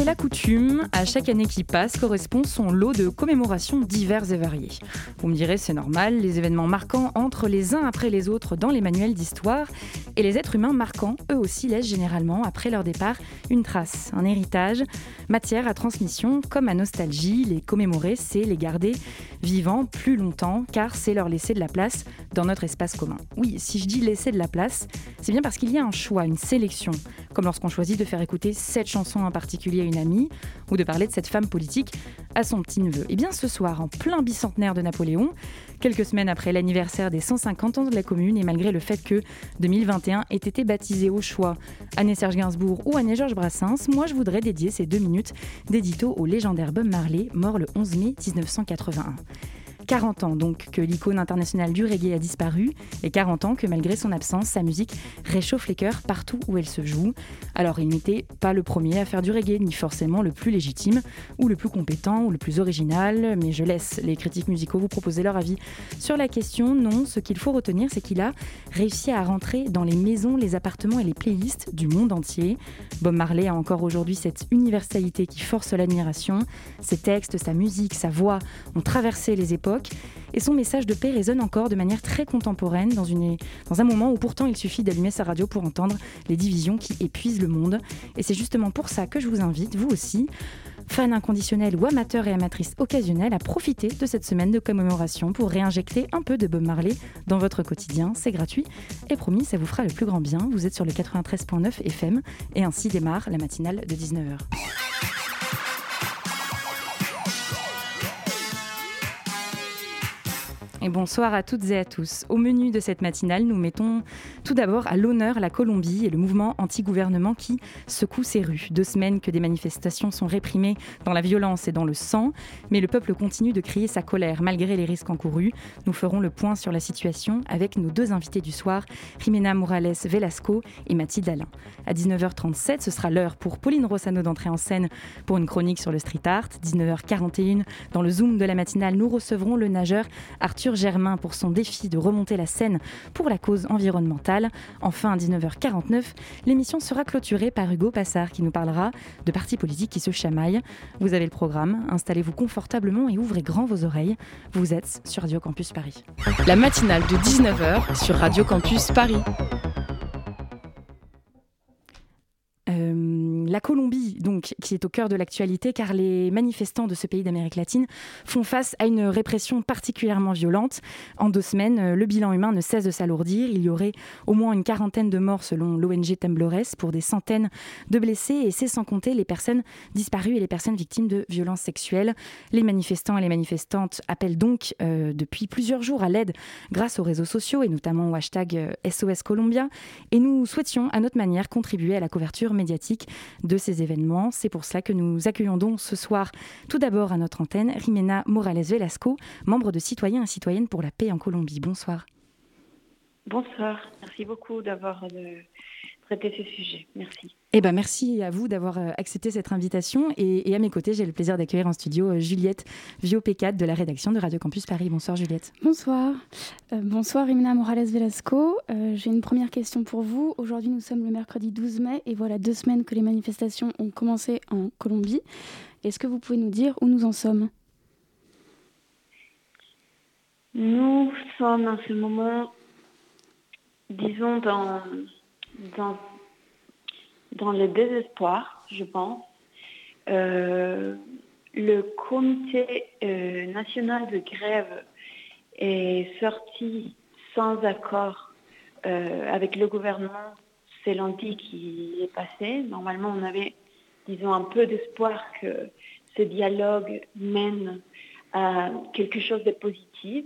C'est la coutume, à chaque année qui passe correspond son lot de commémorations diverses et variées. Vous me direz, c'est normal, les événements marquants entrent les uns après les autres dans les manuels d'histoire, et les êtres humains marquants, eux aussi, laissent généralement, après leur départ, une trace, un héritage, matière à transmission, comme à nostalgie. Les commémorer, c'est les garder vivants plus longtemps, car c'est leur laisser de la place dans notre espace commun. Oui, si je dis laisser de la place, c'est bien parce qu'il y a un choix, une sélection, comme lorsqu'on choisit de faire écouter cette chanson en particulier à une amie, ou de parler de cette femme politique à son petit-neveu. Et bien ce soir, en plein bicentenaire de Napoléon, quelques semaines après l'anniversaire des 150 ans de la commune, et malgré le fait que 2021 ait été baptisé au choix Anne-Serge Gainsbourg ou Anne-Georges Brassens, moi je voudrais dédier ces deux minutes d'édito au légendaire Bob Marley, mort le 11 mai 1981. 40 ans donc que l'icône internationale du reggae a disparu et 40 ans que malgré son absence, sa musique réchauffe les cœurs partout où elle se joue. Alors il n'était pas le premier à faire du reggae, ni forcément le plus légitime, ou le plus compétent, ou le plus original, mais je laisse les critiques musicaux vous proposer leur avis sur la question. Non, ce qu'il faut retenir, c'est qu'il a réussi à rentrer dans les maisons, les appartements et les playlists du monde entier. Bob Marley a encore aujourd'hui cette universalité qui force l'admiration. Ses textes, sa musique, sa voix ont traversé les époques et son message de paix résonne encore de manière très contemporaine dans, une, dans un moment où pourtant il suffit d'allumer sa radio pour entendre les divisions qui épuisent le monde. Et c'est justement pour ça que je vous invite, vous aussi, fans inconditionnels ou amateurs et amatrices occasionnels, à profiter de cette semaine de commémoration pour réinjecter un peu de Bob Marley dans votre quotidien. C'est gratuit et promis, ça vous fera le plus grand bien. Vous êtes sur le 93.9 FM et ainsi démarre la matinale de 19h. Et bonsoir à toutes et à tous. Au menu de cette matinale, nous mettons tout d'abord à l'honneur la Colombie et le mouvement anti-gouvernement qui secoue ses rues. Deux semaines que des manifestations sont réprimées dans la violence et dans le sang, mais le peuple continue de crier sa colère malgré les risques encourus. Nous ferons le point sur la situation avec nos deux invités du soir, Jimena Morales Velasco et Mathilde Alain. À 19h37, ce sera l'heure pour Pauline Rossano d'entrer en scène pour une chronique sur le street art. 19h41, dans le zoom de la matinale, nous recevrons le nageur Arthur Germain pour son défi de remonter la Seine pour la cause environnementale. Enfin, à 19h49, l'émission sera clôturée par Hugo Passard qui nous parlera de partis politiques qui se chamaillent. Vous avez le programme, installez-vous confortablement et ouvrez grand vos oreilles. Vous êtes sur Radio Campus Paris. La matinale de 19h sur Radio Campus Paris. La Colombie, donc, qui est au cœur de l'actualité, car les manifestants de ce pays d'Amérique latine font face à une répression particulièrement violente. En deux semaines, le bilan humain ne cesse de s'alourdir. Il y aurait au moins une quarantaine de morts selon l'ONG Temblores pour des centaines de blessés, et c'est sans compter les personnes disparues et les personnes victimes de violences sexuelles. Les manifestants et les manifestantes appellent donc euh, depuis plusieurs jours à l'aide grâce aux réseaux sociaux et notamment au hashtag SOS euh, Colombia. Et nous souhaitions à notre manière contribuer à la couverture médiatique de ces événements. C'est pour cela que nous accueillons donc ce soir tout d'abord à notre antenne Rimena Morales Velasco, membre de Citoyens et Citoyennes pour la paix en Colombie. Bonsoir. Bonsoir, merci beaucoup d'avoir euh, traité ce sujet. Merci. Eh ben, merci à vous d'avoir euh, accepté cette invitation. Et, à mes côtés, j'ai le plaisir d'accueillir en studio euh, Juliette Viopécat de la rédaction de Radio Campus Paris. Bonsoir Juliette. Bonsoir. Euh, bonsoir Imina Morales Velasco. j'ai une première question pour vous. Aujourd'hui, nous sommes le mercredi 12 mai et voilà deux semaines que les manifestations ont commencé en Colombie. Est-ce que vous pouvez nous dire où nous en sommes? Nous sommes en ce moment, disons, dans, dans dans le désespoir, je pense. Euh, le comité euh, national de grève est sorti sans accord euh, avec le gouvernement. C'est lundi qui est passé. Normalement, on avait, disons, un peu d'espoir que ce dialogue mène à quelque chose de positif,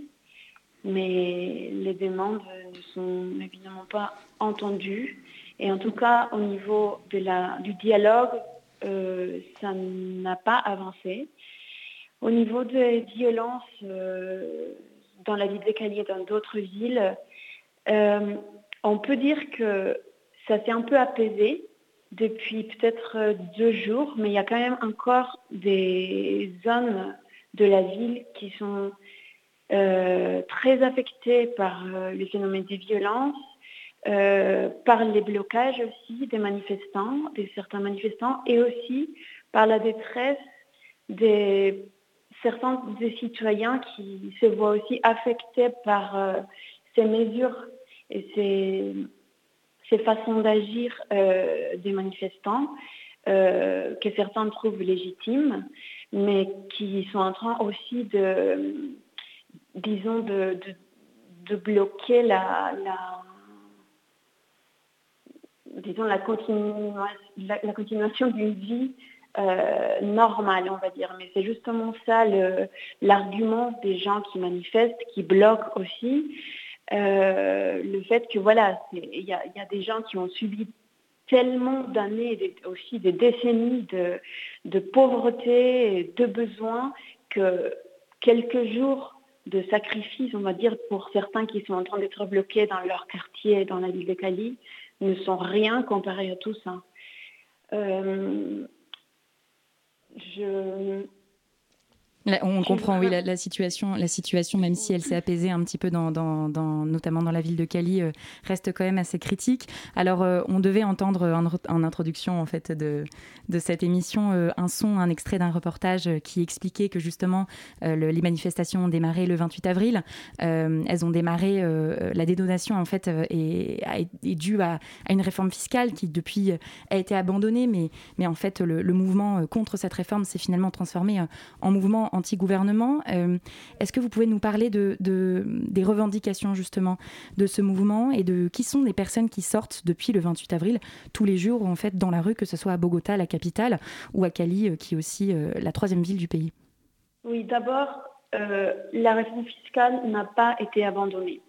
mais les demandes ne sont évidemment pas entendues. Et en tout cas, au niveau du dialogue, euh, ça n'a pas avancé. Au niveau des violences euh, dans la ville de Cali et dans d'autres villes, euh, on peut dire que ça s'est un peu apaisé depuis peut-être deux jours, mais il y a quand même encore des zones de la ville qui sont très affectées par le phénomène des violences, euh, par les blocages aussi des manifestants, de certains manifestants, et aussi par la détresse des certains des citoyens qui se voient aussi affectés par ces mesures et ces, ces façons d'agir des manifestants que certains trouvent légitimes mais qui sont en train aussi de, disons, de, de, bloquer la, disons, la, la, continuation d'une vie euh, normale, on va dire. Mais c'est justement ça l'argument des gens qui manifestent, qui bloquent aussi. Euh, le fait que voilà, il y, y, a des gens qui ont subi tellement d'années, aussi des décennies de, pauvreté et de besoins que quelques jours de sacrifice, on va dire, pour certains qui sont en train d'être bloqués dans leur quartier, dans la ville de Cali, ne sont rien comparé à tout ça. Euh, je, on comprend, oui, la, situation, la situation, même si elle s'est apaisée un petit peu, dans, notamment dans la ville de Cali, euh, reste quand même assez critique. Alors, euh, on devait entendre en, introduction en fait de, de cette émission euh, un son, un extrait d'un reportage qui expliquait que justement les manifestations ont démarré le 28 avril. elles ont démarré, la dédonation en fait est, est due à, une réforme fiscale qui depuis a été abandonnée, mais, mais en fait le, le mouvement contre cette réforme s'est finalement transformé en mouvement anti-gouvernement. Euh, est-ce que vous pouvez nous parler de, des revendications justement de ce mouvement et de qui sont les personnes qui sortent depuis le 28 avril tous les jours en fait dans la rue, que ce soit à Bogota, la capitale, ou à Cali, euh, qui est aussi euh, la troisième ville du pays? Oui, d'abord, la réforme fiscale n'a pas été abandonnée.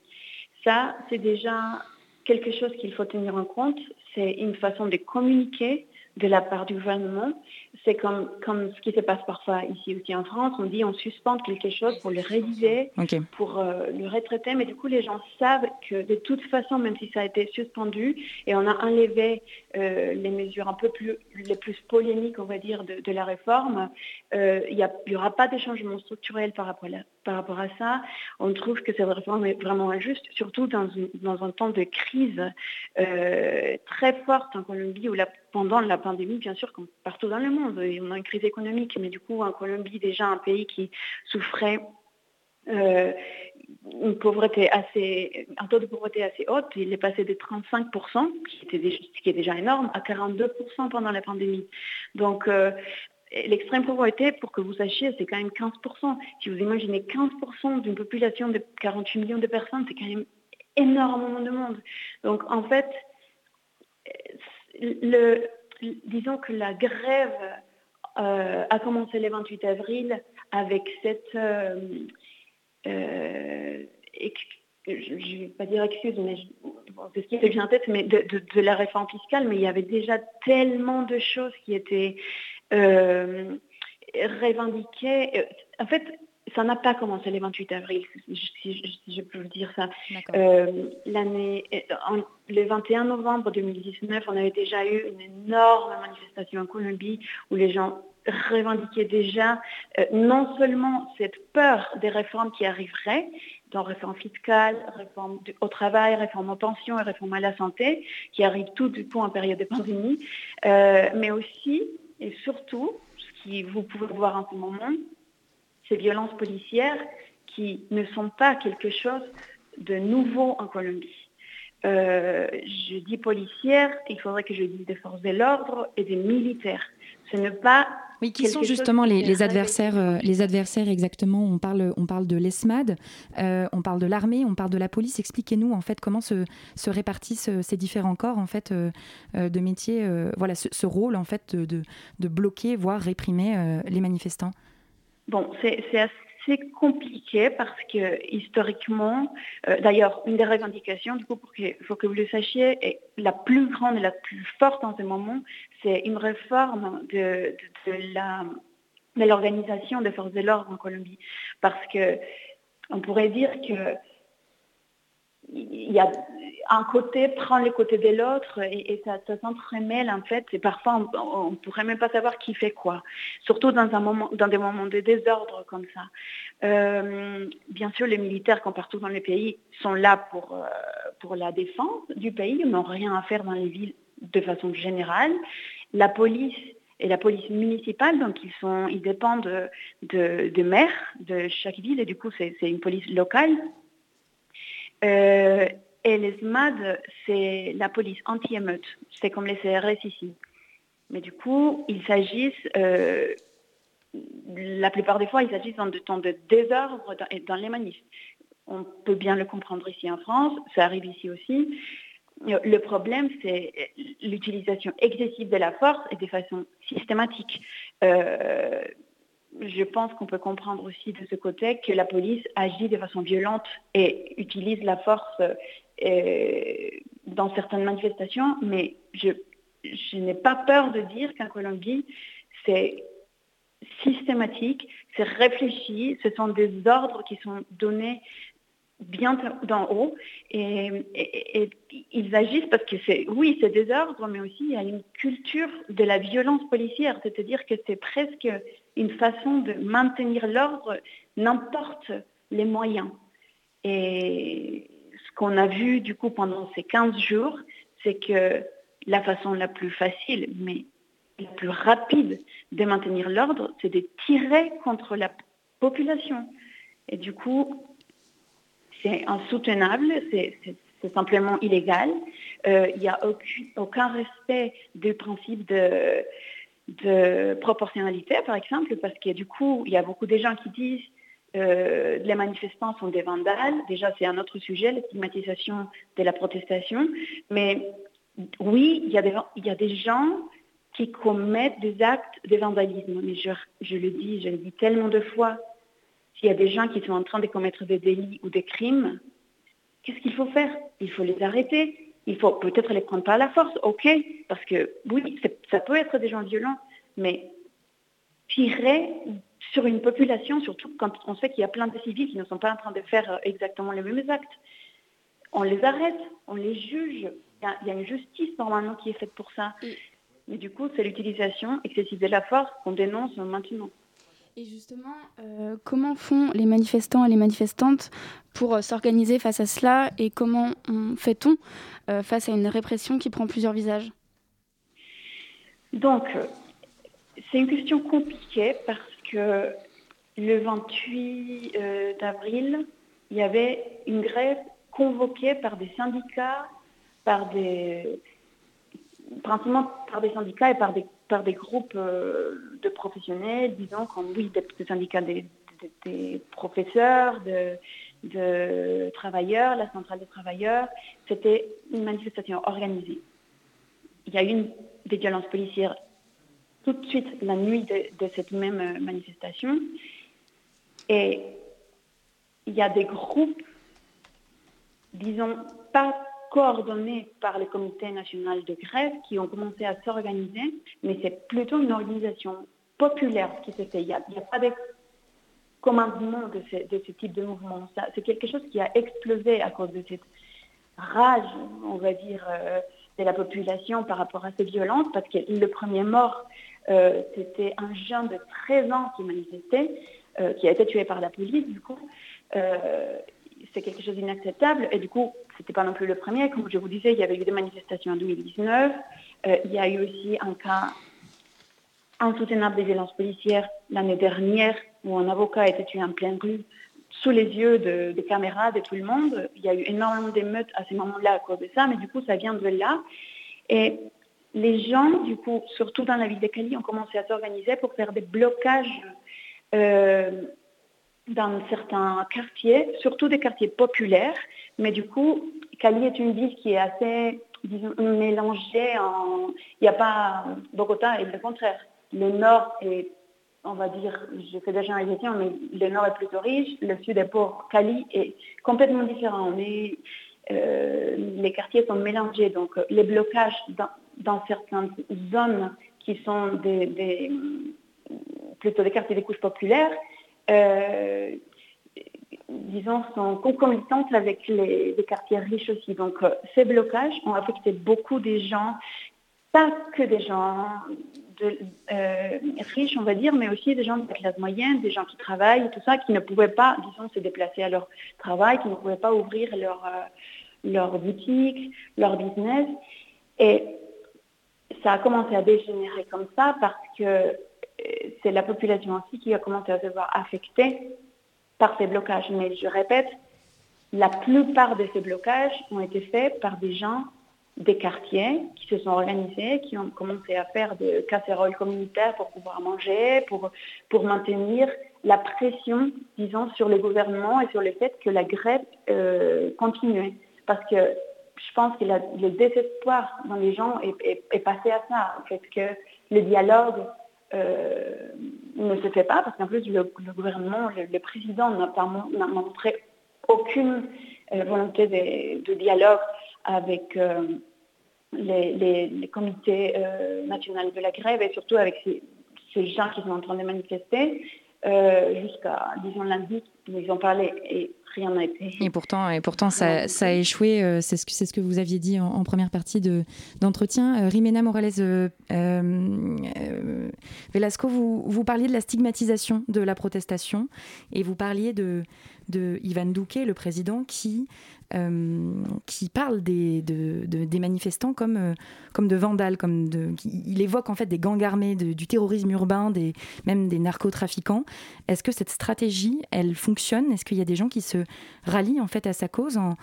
Ça, c'est déjà quelque chose qu'il faut tenir en compte. C'est une façon de communiquer de la part du gouvernement. C'est comme, comme ce qui se passe parfois ici aussi en France. On dit on suspend quelque chose pour le réviser, pour euh, le retraiter, mais du coup les gens savent que de toute façon, même si ça a été suspendu et on a enlevé euh, les mesures un peu plus les plus polémiques, on va dire, de, la réforme, euh, il n'y aura pas de changement structurel par rapport, à par rapport à ça. On trouve que cette réforme est vraiment injuste, surtout dans, dans un temps de crise très forte en Colombie où la pendant la pandémie, bien sûr, comme partout dans le monde. On a une crise économique, mais du coup, en Colombie, déjà un pays qui souffrait euh, une pauvreté assez, un taux de pauvreté assez haut, il est passé de 35%, qui, était qui est déjà énorme, à 42% pendant la pandémie. Donc, euh, l'extrême pauvreté, pour que vous sachiez, c'est quand même 15%. Si vous imaginez 15% d'une population de 48 millions de personnes, c'est quand même énormément de monde. Donc, en fait, disons que la grève euh, a commencé le 28 avril avec cette, euh, euh, je ne vais pas dire excuse, mais c'est ce qui me vient en tête, mais de, de, la réforme fiscale, mais il y avait déjà tellement de choses qui étaient revendiquées. En fait, ça n'a pas commencé le 28 avril, si, je peux vous dire ça. Euh, l'année, euh, le 21 novembre 2019, on avait déjà eu une énorme manifestation en Colombie où les gens revendiquaient déjà euh, non seulement cette peur des réformes qui arriveraient, dans réforme fiscale, réforme au travail, réforme aux pensions et réforme à la santé, qui arrivent tout du coup en période de pandémie, mais aussi et surtout, ce qui vous pouvez voir en ce moment, ces violences policières qui ne sont pas quelque chose de nouveau en Colombie. Euh, je dis policières, il faudrait que je dise des forces de l'ordre et des militaires. Ce n'est pas oui, qui sont justement les, adversaires, euh, les adversaires exactement On parle, on parle de l'ESMAD, euh, on parle de l'armée, on parle de la police. Expliquez-nous en fait comment se, se répartissent ces différents corps en fait de métiers. voilà, ce, rôle en fait de, de bloquer, voire réprimer les manifestants. Bon, c'est assez compliqué parce que historiquement, euh, d'ailleurs, une des revendications, du coup, pour que, que vous le sachiez, et la plus grande et la plus forte en ce moment, c'est une réforme de, de l'organisation des forces de l'ordre en Colombie. Parce que on pourrait dire que il y a un côté prend les côtés de l'autre et, ça, s'entremêle en fait. Parfois, on ne pourrait même pas savoir qui fait quoi, surtout dans, des moments de désordre comme ça. Euh, bien sûr, les militaires, comme partout dans les pays, sont là pour, euh, pour la défense du pays, ils n'ont rien à faire dans les villes de façon générale. La police et la police municipale, donc ils, sont, ils dépendent de, de, maires de chaque ville et du coup c'est une police locale. Euh, et les SMAD, c'est la police anti-émeute. C'est comme les CRS ici. Mais du coup, il s'agisse, euh, la plupart des fois, il s'agit dans de temps de désordre dans, dans les manifs. On peut bien le comprendre ici en France, ça arrive ici aussi. Le problème, c'est l'utilisation excessive de la force et de façon systématique. Euh, je pense qu'on peut comprendre aussi de ce côté que la police agit de façon violente et utilise la force euh, dans certaines manifestations, mais je, n'ai pas peur de dire qu'en Colombie, c'est systématique, c'est réfléchi, ce sont des ordres qui sont donnés bien d'en haut et, ils agissent parce que c'est, oui, c'est des ordres, mais aussi il y a une culture de la violence policière, c'est-à-dire que c'est presque une façon de maintenir l'ordre, n'importe les moyens. Et qu'on a vu du coup pendant ces 15 jours, c'est que la façon la plus facile, mais la plus rapide de maintenir l'ordre, c'est de tirer contre la population. Et du coup, c'est insoutenable, c'est simplement illégal. Euh, il n'y a aucun, aucun, respect du principe de, de proportionnalité, par exemple, parce que du coup, il y a beaucoup de gens qui disent euh, les manifestants sont des vandales. Déjà, c'est un autre sujet, la stigmatisation de la protestation. Mais oui, il y a des, gens qui commettent des actes de vandalisme. Mais je le dis, je le dis tellement de fois, s'il y a des gens qui sont en train de commettre des délits ou des crimes, qu'est-ce qu'il faut faire? Il faut les arrêter. Il faut peut-être les prendre par la force, ok, parce que oui, ça peut être des gens violents, mais tirer sur une population, surtout quand on sait qu'il y a plein de civils qui ne sont pas en train de faire euh, exactement les mêmes actes. On les arrête, on les juge. Il y a, une justice normalement qui est faite pour ça. Mais du coup, c'est l'utilisation excessive de la force qu'on dénonce maintenant. Et justement, euh, comment font les manifestants et les manifestantes pour euh, s'organiser face à cela et comment fait-on face à une répression qui prend plusieurs visages? Donc, c'est une question compliquée parce que le 28 euh, d'avril, il y avait une grève convoquée par des syndicats, par des, principalement par des syndicats et par des, par des groupes euh, de professionnels, disons comme oui, des, syndicats des, professeurs, de, de travailleurs, la centrale des travailleurs. C'était une manifestation organisée. Il y a eu des violences policières tout de suite la nuit de, cette même euh, manifestation. Et il y a des groupes, disons, pas coordonnés par le comité national de grève qui ont commencé à s'organiser, mais c'est plutôt une organisation populaire qui se fait. Il n'y a, pas de commandement de ce, de ce type de mouvement. C'est quelque chose qui a explosé à cause de cette rage, on va dire, euh, de la population par rapport à ces violences, parce que le premier mort euh, c'était un jeune de 13 ans qui manifestait, euh, qui a été tué par la police, du coup. Euh, c'est quelque chose d'inacceptable. Et du coup, ce n'était pas non plus le premier. Comme je vous disais, il y avait eu des manifestations en 2019. il y a eu aussi un cas insoutenable de violences policières l'année dernière, où un avocat a été tué en pleine rue sous les yeux des caméras de tout le monde. Il y a eu énormément d'émeutes à ce moment-là à cause de ça, mais du coup, ça vient de là. Et les gens, du coup, surtout dans la ville de Cali, ont commencé à s'organiser pour faire des blocages euh, dans certains quartiers, surtout des quartiers populaires. Mais du coup, Cali est une ville qui est assez, mélangée. Il n'y a pas Bogota et le contraire. Le nord est, on va dire, je fais des généralisations, mais le nord est plutôt riche, le sud est pauvre. Cali est complètement différent. Euh, les quartiers sont mélangés, donc les blocages dans, certaines zones qui sont plutôt des quartiers des couches populaires, disons, sont concomitantes avec les, quartiers riches aussi. Donc, euh, ces blocages ont affecté beaucoup des gens, pas que des gens euh, riches, on va dire, mais aussi des gens de la classe moyenne, des gens qui travaillent, tout ça, qui ne pouvaient pas, disons, se déplacer à leur travail, qui ne pouvaient pas ouvrir leur, euh, leur boutique, leur business. Et ça a commencé à dégénérer comme ça parce que c'est la population aussi qui a commencé à se voir affectée par ces blocages. Mais je répète, la plupart de ces blocages ont été faits par des gens des quartiers qui se sont organisés, qui ont commencé à faire des casseroles communautaires pour pouvoir manger, pour, pour maintenir la pression, disons, sur le gouvernement et sur le fait que la grève euh, continuait. Parce que je pense que le désespoir dans les gens est, passé à ça, en fait, que le dialogue euh, ne se fait pas parce qu'en plus le, gouvernement, le, président n'a montré aucune euh, volonté de, dialogue avec euh, les, comités nationaux de la grève et surtout avec ces, gens qui sont en train de manifester. Jusqu'à, disons, lundi, ils ont parlé et rien n'a été. Et pourtant, et pourtant ça, ça a échoué. Euh, c'est ce, que, ce que vous aviez dit en, première partie de, d'entretien. Euh, Rimena Morales euh, Velasco, vous, vous parliez de la stigmatisation de la protestation et vous parliez de, de Ivan Duque, le président, qui euh, qui parle des, manifestants comme, euh, comme de vandales, comme de, il évoque en fait des gangs armés, du terrorisme urbain, des, même des narcotrafiquants. Est-ce que cette stratégie, elle fonctionne? Est-ce qu'il y a des gens qui se rallient en fait à sa cause en,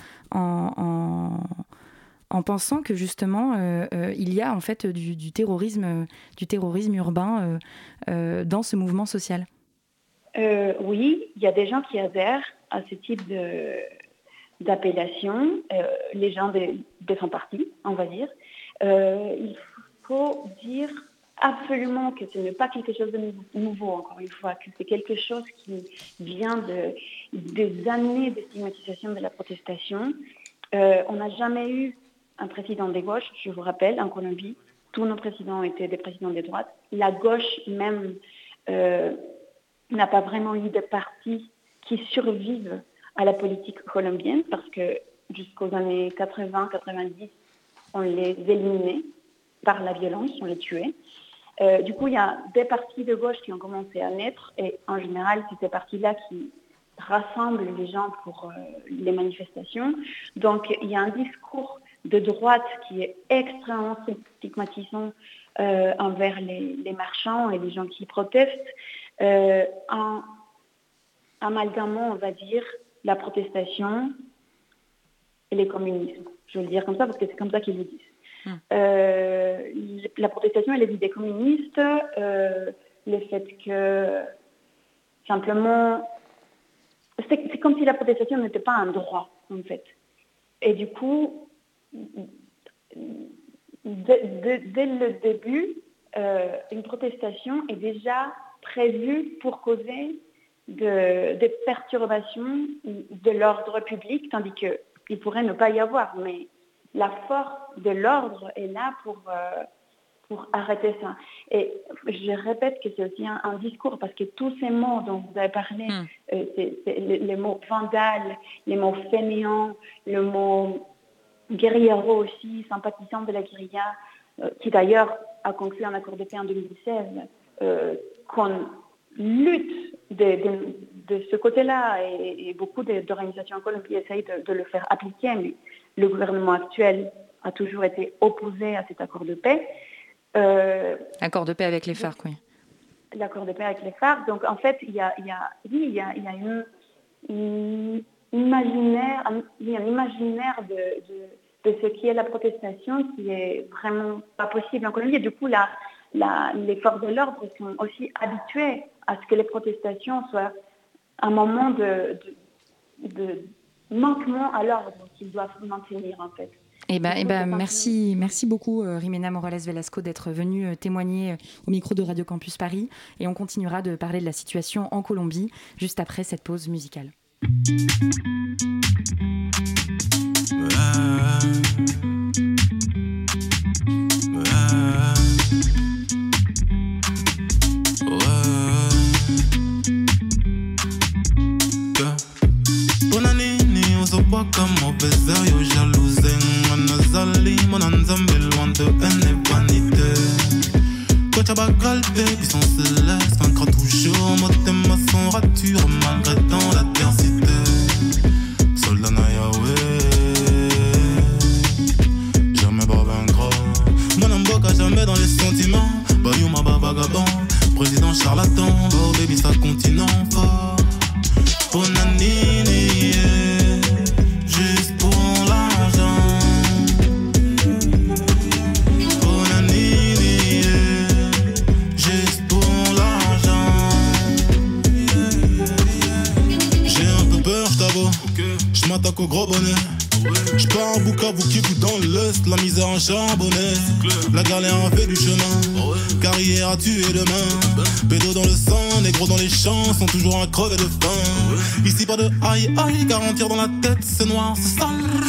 pensant que justement euh, il y a en fait du, terrorisme, du terrorisme urbain dans ce mouvement social? Oui, il y a des gens qui adhèrent à ce type de, d'appellation, euh, les gens de, son parti, on va dire. Euh, il faut dire absolument que ce n'est pas quelque chose de nouveau, encore une fois, que c'est quelque chose qui vient de, des années de stigmatisation de la protestation. Euh, on n'a jamais eu un président des gauches, je vous rappelle, en Colombie. Tous nos présidents étaient des présidents des droites. La gauche même n'a pas vraiment eu de parti qui survivent à la politique colombienne parce que jusqu'aux années 80-90, on les éliminait par la violence, on les tuait. Euh, du coup, il y a des partis de gauche qui ont commencé à naître et en général, c'est ces partis-là qui rassemblent les gens pour euh, les manifestations. Donc, il y a un discours de droite qui est extrêmement stigmatisant euh, envers les, les, marchands et les gens qui protestent, en amalgamant, on va dire, la protestation et les communismes. Je veux le dire comme ça parce que c'est comme ça qu'ils le disent. Hmm. Euh, la protestation et les idées communistes, euh, le fait que simplement, c'est comme si la protestation n'était pas un droit en fait. Et du coup, dès le début, euh, une protestation est déjà prévue pour causer de, des perturbations de l'ordre public, tandis qu'il pourrait ne pas y avoir. Mais la force de l'ordre est là pour, euh, pour arrêter ça. Et je répète que c'est aussi un, discours, parce que tous ces mots dont vous avez parlé, hmm. euh, les, mots vandales, les mots fainéants, le mot guerriero aussi, sympathisant de la guérilla, euh, qui d'ailleurs a conclu un accord de paix en 2016, qu'on lutte de, ce côté-là et, beaucoup d'organisations en Colombie essayent de, le faire appliquer, mais le gouvernement actuel a toujours été opposé à cet accord de paix. Euh, accord de paix avec les FARC, oui. L'accord de paix avec les FARC. Donc en fait, il y a, il y a, oui, il y a, il y a une, imaginaire, un, un imaginaire de, de, ce qui est la protestation qui est vraiment pas possible en Colombie. Et du coup, les forces de l'ordre sont aussi habituées à ce que les protestations soient un moment de, de, manquement à l'ordre qu'ils doivent maintenir en fait. Eh ben, eh ben, merci, merci beaucoup euh, Rimena Morales Velasco d'être venue euh, témoigner euh, au micro de Radio Campus Paris et on continuera de parler de la situation en Colombie juste après cette pause musicale. kama upezayo jalouze anazali mwana nzambe loin de haine et vanité. Kotya bagalbe bisan celeste vaincra toujours motema sans rature malgré dans la sont toujours à crever de faim. Ici pas de aïe aïe, garantir dans la tête, c'est noir, c'est sale.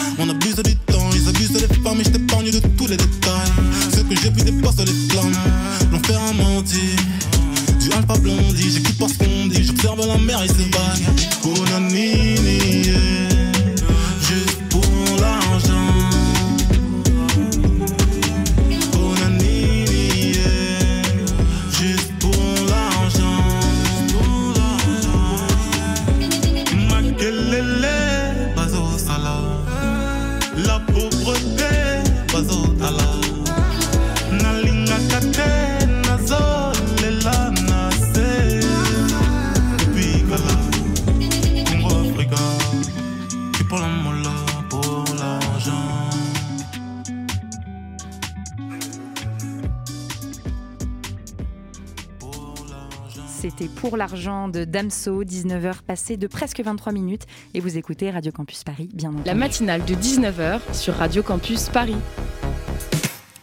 Pour l'argent de Damso, 19h passé de presque 23 minutes. Et vous écoutez Radio Campus Paris, bien entendu. La matinale de 19h sur Radio Campus Paris.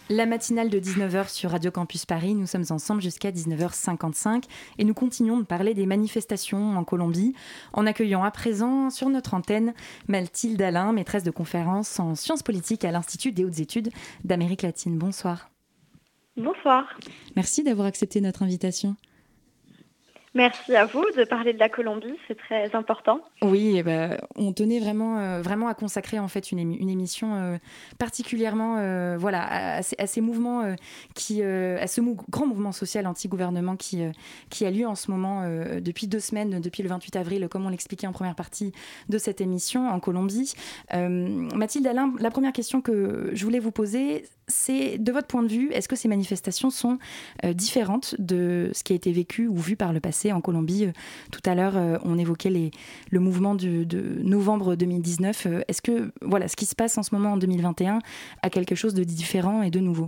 La matinale de 19h sur Radio Campus Paris, nous sommes ensemble jusqu'à 19h55 et nous continuons de parler des manifestations en Colombie en accueillant à présent sur notre antenne Mathilde Alain, maîtresse de conférence en sciences politiques à l'Institut des hautes études d'Amérique latine. Bonsoir. Bonsoir. Merci d'avoir accepté notre invitation. Merci à vous de parler de la Colombie, c'est très important. Oui, eh ben, on tenait vraiment, euh, vraiment à consacrer en fait une, émi- une émission euh, particulièrement, euh, voilà, à, mouvements qui, à ce grand mouvement social anti-gouvernement qui, qui a lieu en ce moment depuis deux semaines, depuis le 28 avril, comme on l'expliquait en première partie de cette émission en Colombie. Mathilde Alain, la première question que je voulais vous poser, c'est de votre point de vue, est-ce que ces manifestations sont euh, différentes de ce qui a été vécu ou vu par le passé en Colombie Euh, Tout à l'heure, euh, on évoquait le mouvement de novembre 2019. Euh, Est-ce que voilà, ce qui se passe en ce moment en 2021 a quelque chose de différent et de nouveau?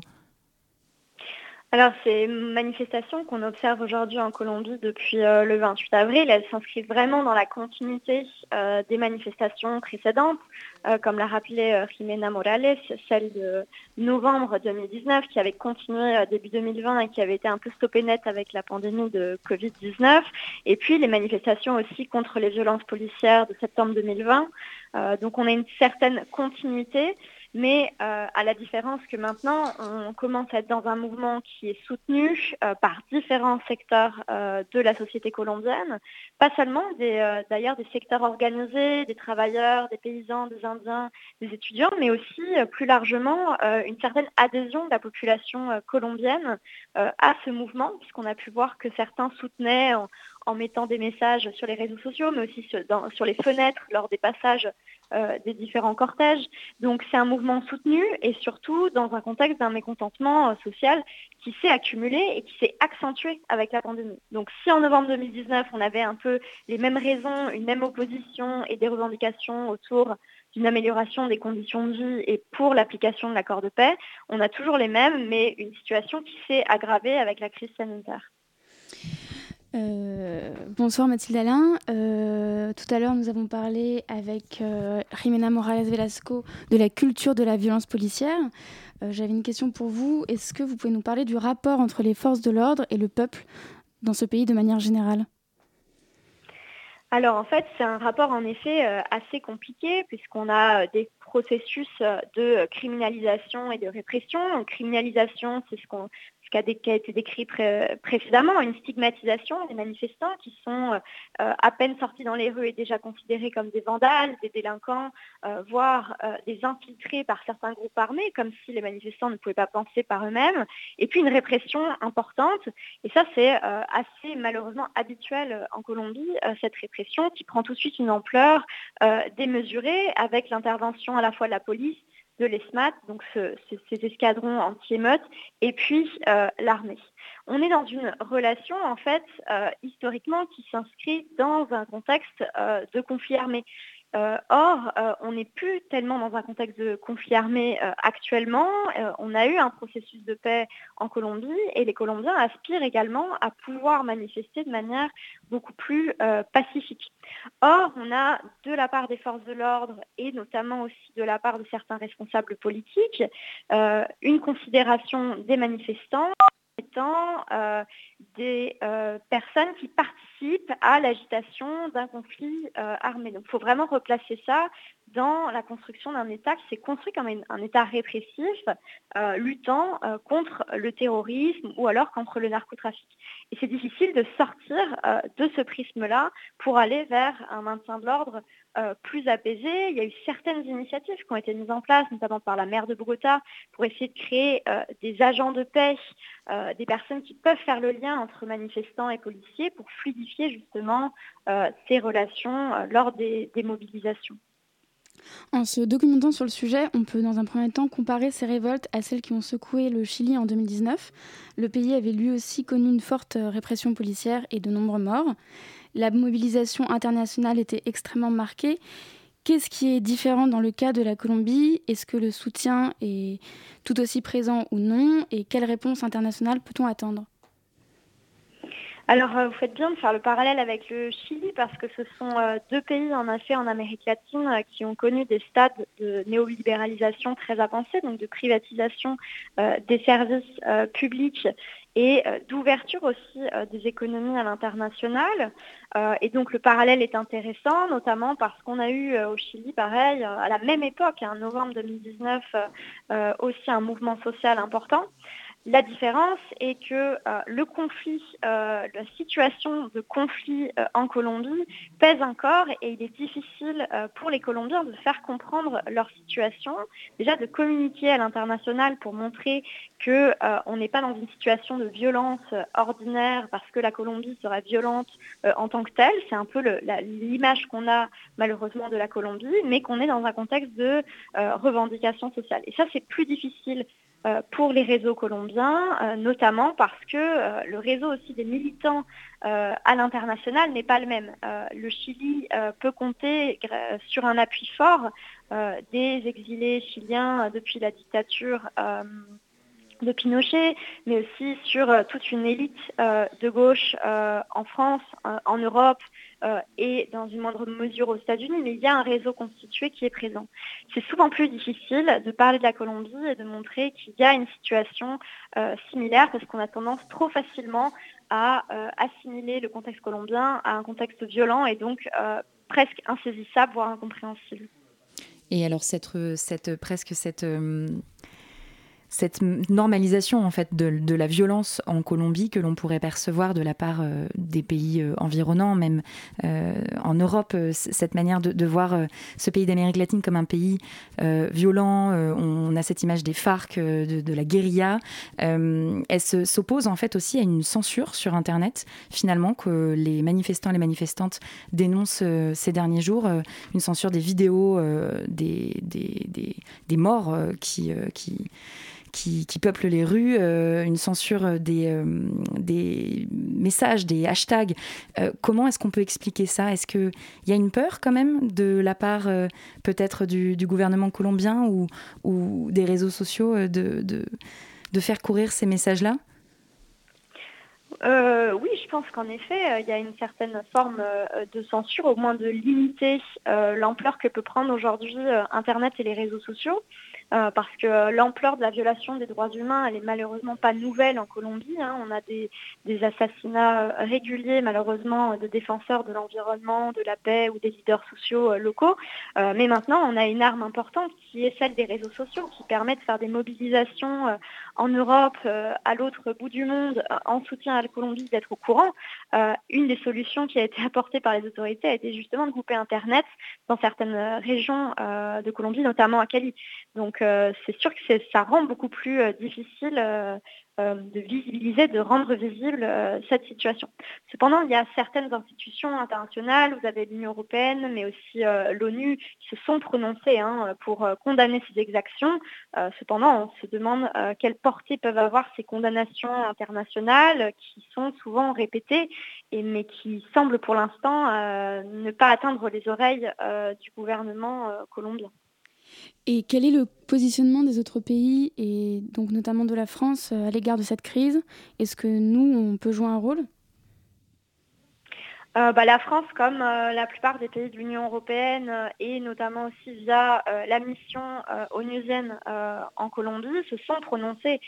Alors, ces manifestations qu'on observe aujourd'hui en Colombie depuis euh, le 28 avril, elles s'inscrivent vraiment dans la continuité euh, des manifestations précédentes, euh, comme l'a rappelé Jimena Morales, celle de novembre 2019 qui avait continué début 2020 et qui avait été un peu stoppée net avec la pandémie de Covid-19, et puis les manifestations aussi contre les violences policières de septembre 2020. Euh, donc on a une certaine continuité. Mais euh, à la différence que maintenant, on commence à être dans un mouvement qui est soutenu euh, par différents secteurs euh, de la société colombienne, pas seulement d'ailleurs des secteurs organisés, des travailleurs, des paysans, des Indiens, des étudiants, mais aussi plus largement une certaine adhésion de la population colombienne à ce mouvement, puisqu'on a pu voir que certains soutenaient en, mettant des messages sur les réseaux sociaux, mais aussi sur les fenêtres lors des passages euh, des différents cortèges. Donc c'est un mouvement soutenu et surtout dans un contexte d'un mécontentement euh, social qui s'est accumulé et qui s'est accentué avec la pandémie. Donc si en novembre 2019 on avait un peu les mêmes raisons, une même opposition et des revendications autour d'une amélioration des conditions de vie et pour l'application de l'accord de paix, on a toujours les mêmes, mais une situation qui s'est aggravée avec la crise sanitaire. Euh, bonsoir Mathilde Alain. Euh, tout à l'heure, nous avons parlé avec euh, Jimena Morales Velasco de la culture de la violence policière. J'avais une question pour vous. Est-ce que vous pouvez nous parler du rapport entre les forces de l'ordre et le peuple dans ce pays de manière générale? Alors en fait, c'est un rapport en effet assez compliqué puisqu'on a des processus de criminalisation et de répression. Criminalisation, c'est ce qu'on qui a, été décrit précédemment, une stigmatisation des manifestants qui sont à peine sortis dans les rues et déjà considérés comme des vandales, des délinquants, voire des infiltrés par certains groupes armés, comme si les manifestants ne pouvaient pas penser par eux-mêmes, et puis une répression importante. Et ça, c'est assez malheureusement habituel en Colombie, cette répression qui prend tout de suite une ampleur démesurée avec l'intervention à la fois de la police, de l'ESMAT, donc ces escadrons anti-émeutes, et puis euh, l'armée. On est dans une relation, en fait, euh, historiquement, qui s'inscrit dans un contexte euh, de conflit armé. Euh, or, euh, on n'est plus tellement dans un contexte de conflit armé euh, actuellement. on a eu un processus de paix en Colombie et les Colombiens aspirent également à pouvoir manifester de manière beaucoup plus pacifique. Or, on a de la part des forces de l'ordre et notamment aussi de la part de certains responsables politiques une considération des manifestants étant des personnes qui participent à l'agitation d'un conflit armé. Donc il faut vraiment replacer ça dans la construction d'un État qui s'est construit comme un, État répressif, luttant contre le terrorisme ou alors contre le narcotrafic. Et c'est difficile de sortir de ce prisme-là pour aller vers un maintien de l'ordre plus apaisé. Il y a eu certaines initiatives qui ont été mises en place, notamment par la maire de Bogota, pour essayer de créer des agents de paix, des personnes qui peuvent faire le lien entre manifestants et policiers pour fluidifier justement ces relations lors des mobilisations. En se documentant sur le sujet, on peut dans un premier temps comparer ces révoltes à celles qui ont secoué le Chili en 2019. Le pays avait lui aussi connu une forte répression policière et de nombreux morts. La mobilisation internationale était extrêmement marquée. Qu'est-ce qui est différent dans le cas de la Colombie? Est-ce que le soutien est tout aussi présent ou non? Et quelle réponse internationale peut-on attendre? Alors, euh, vous faites bien de faire le parallèle avec le Chili parce que ce sont euh, deux pays, en effet, en Amérique latine euh, qui ont connu des stades de néolibéralisation très avancés, donc de privatisation des services publics et d'ouverture aussi des économies à l'international. et donc le parallèle est intéressant, notamment parce qu'on a eu au Chili, pareil, à la même époque, en novembre 2019, aussi un mouvement social important. La différence est que euh, le conflit, euh, la situation de conflit euh, en Colombie pèse encore et il est difficile pour les Colombiens de faire comprendre leur situation, déjà de communiquer à l'international pour montrer qu'on n'est pas dans une situation de violence ordinaire parce que la Colombie serait violente en tant que telle, c'est un peu l'image qu'on a malheureusement de la Colombie, mais qu'on est dans un contexte de revendication sociale. Et ça, c'est plus difficile pour les réseaux colombiens, euh, notamment parce que euh, le réseau aussi des militants à l'international n'est pas le même. le Chili peut compter sur un appui fort des exilés chiliens depuis la dictature de Pinochet, mais aussi sur toute une élite de gauche en France, en Europe, euh, et dans une moindre mesure aux États-Unis, mais il y a un réseau constitué qui est présent. C'est souvent plus difficile de parler de la Colombie et de montrer qu'il y a une situation euh, similaire parce qu'on a tendance trop facilement à euh, assimiler le contexte colombien à un contexte violent et donc presque insaisissable, voire incompréhensible. Et alors cette, presque cette cette normalisation en fait de, la violence en Colombie que l'on pourrait percevoir de la part euh, des pays euh, environnants, même euh, en Europe, cette manière de, voir ce pays d'Amérique latine comme un pays violent. On, a cette image des FARC, de, la guérilla. elle s'oppose en fait aussi à une censure sur Internet, finalement, que les manifestants et les manifestantes dénoncent ces derniers jours, une censure des vidéos des, des, des morts qui, qui qui, peuplent les rues, euh, une censure des, euh, des messages, des hashtags. Euh, comment est-ce qu'on peut expliquer ça? Est-ce qu'il y a une peur quand même de la part peut-être du, gouvernement colombien ou, des réseaux sociaux de faire courir ces messages-là? Oui, je pense qu'en effet, il y a une certaine forme de censure, au moins de limiter l'ampleur que peut prendre aujourd'hui Internet et les réseaux sociaux. Euh, parce que l'ampleur de la violation des droits humains, elle est malheureusement pas nouvelle en Colombie. Hein. On a des, assassinats réguliers, malheureusement, de défenseurs de l'environnement, de la paix ou des leaders sociaux locaux. mais maintenant, on a une arme importante qui est celle des réseaux sociaux, qui permet de faire des mobilisations en Europe, à l'autre bout du monde, en soutien à la Colombie, d'être au courant. une des solutions qui a été apportée par les autorités a été justement de couper Internet dans certaines régions de Colombie, notamment à Cali. Donc euh, c'est sûr que ça rend beaucoup plus euh, difficile euh, de visibiliser, de rendre visible cette situation. Cependant, il y a certaines institutions internationales, vous avez l'Union européenne, mais aussi l'ONU, qui se sont prononcées hein, pour condamner ces exactions. cependant, on se demande quelle portée peuvent avoir ces condamnations internationales qui sont souvent répétées, mais qui semblent pour l'instant ne pas atteindre les oreilles du gouvernement colombien. Et quel est le positionnement des autres pays, et donc notamment de la France, euh, à l'égard de cette crise? Est-ce que nous, on peut jouer un rôle? Euh, bah, la France, comme euh, la plupart des pays de l'Union européenne et notamment aussi via la mission onusienne en Colombie, se sont prononcés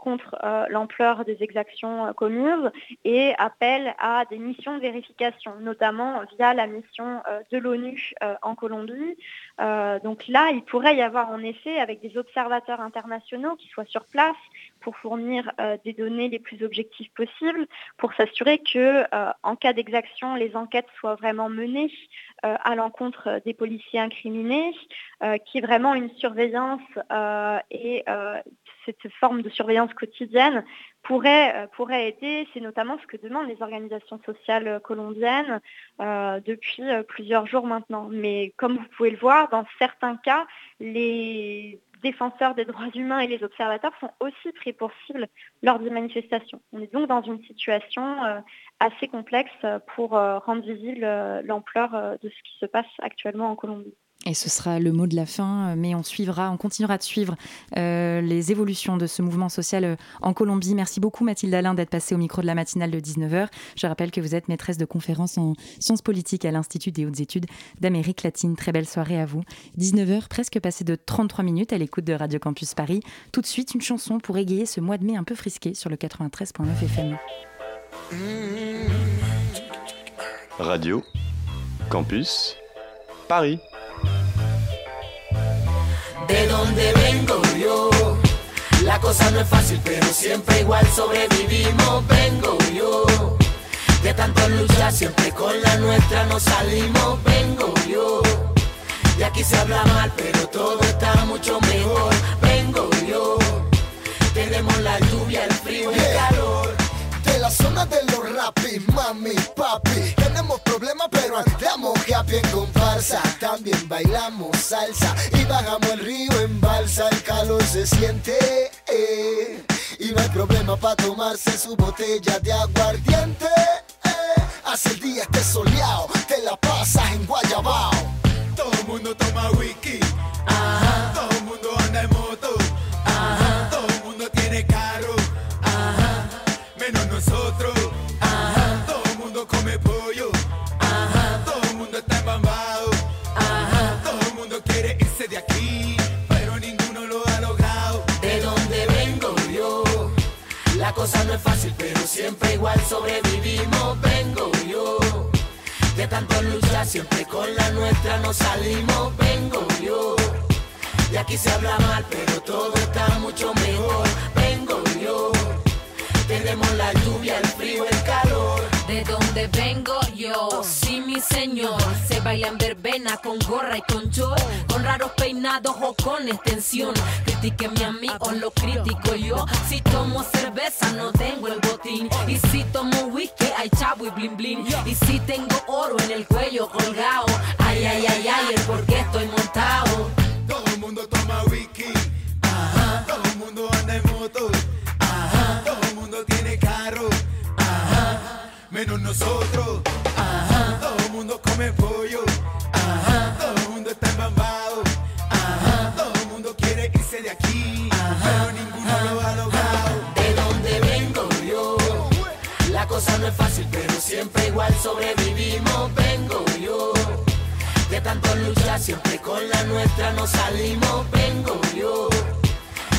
contre l'ampleur des exactions communes et appellent à des missions de vérification, notamment via la mission de l'ONU en Colombie. Donc là, il pourrait y avoir en effet, avec des observateurs internationaux qui soient sur place, pour fournir des données les plus objectives possibles, pour s'assurer que en cas d'exaction les enquêtes soient vraiment menées euh, à l'encontre des policiers incriminés, euh, qui est vraiment une surveillance euh, et cette forme de surveillance quotidienne pourrait, pourrait aider. C'est notamment ce que demandent les organisations sociales colombiennes depuis plusieurs jours maintenant. Mais comme vous pouvez le voir, dans certains cas, les défenseurs des droits humains et les observateurs sont aussi pris pour cible lors des manifestations. On est donc dans une situation euh, assez complexe pour euh, rendre visible euh, l'ampleur de ce qui se passe actuellement en Colombie. Et ce sera le mot de la fin, mais on suivra, on continuera de suivre euh, les évolutions de ce mouvement social euh, en Colombie. Merci beaucoup Mathilde Alain d'être passée au micro de la matinale de 19h. Je rappelle que vous êtes maîtresse de conférences en sciences politiques à l'Institut des hautes études d'Amérique latine. Très belle soirée à vous. 19h, presque passé de 33 minutes à l'écoute de Radio Campus Paris. Tout de suite, une chanson pour égayer ce mois de mai un peu frisqué sur le 93.9 FM. Radio Campus Paris. De donde vengo yo. La cosa no es fácil, pero siempre igual sobrevivimos. Vengo yo. De tanto luchar, siempre con la nuestra nos salimos. Vengo yo. Y aquí se habla mal, pero todo está mucho mejor. Vengo yo. Tenemos la lluvia, el frío y el calor la zona de los rapis, mami, papi. Tenemos problemas, pero andamos happy en comparsa. También bailamos salsa y bajamos el río en balsa. El calor se siente. Eh, y no hay problema para tomarse su botella de aguardiente. Eh, hace el día esté soleado, te la pasas en Guayabao. Todo el mundo toma whisky. Sobrevivimos. Vengo yo. De tanto luchar, siempre con la nuestra nos salimos. Vengo yo. Y aquí se habla mal, pero todo está mucho mejor. Vengo yo tenemos la lluvia, el frío, el calor. De donde vengo yo, sí mi señor. Se baila en verbena con gorra y con short, con raros peinados o con extensión. Critíqueme a mí o lo critico yo. Si tomo cerveza no tengo el botín. Y si tomo whisky hay chavo y blin blin. Y si tengo oro en el cuello colgado. Ay, ay, ay, ay, el por qué estoy montado. Todo el mundo toma whisky. Todo el mundo anda en moto nosotros. Ajá. Todo el mundo come pollo. Ajá. Todo el mundo está embambado. Ajá. Todo el mundo quiere irse de aquí. Pero ninguno lo ha logrado. De donde vengo yo. La cosa no es fácil, pero siempre igual sobrevivimos. Vengo yo. De tanto luchar siempre con la nuestra nos salimos, vengo yo.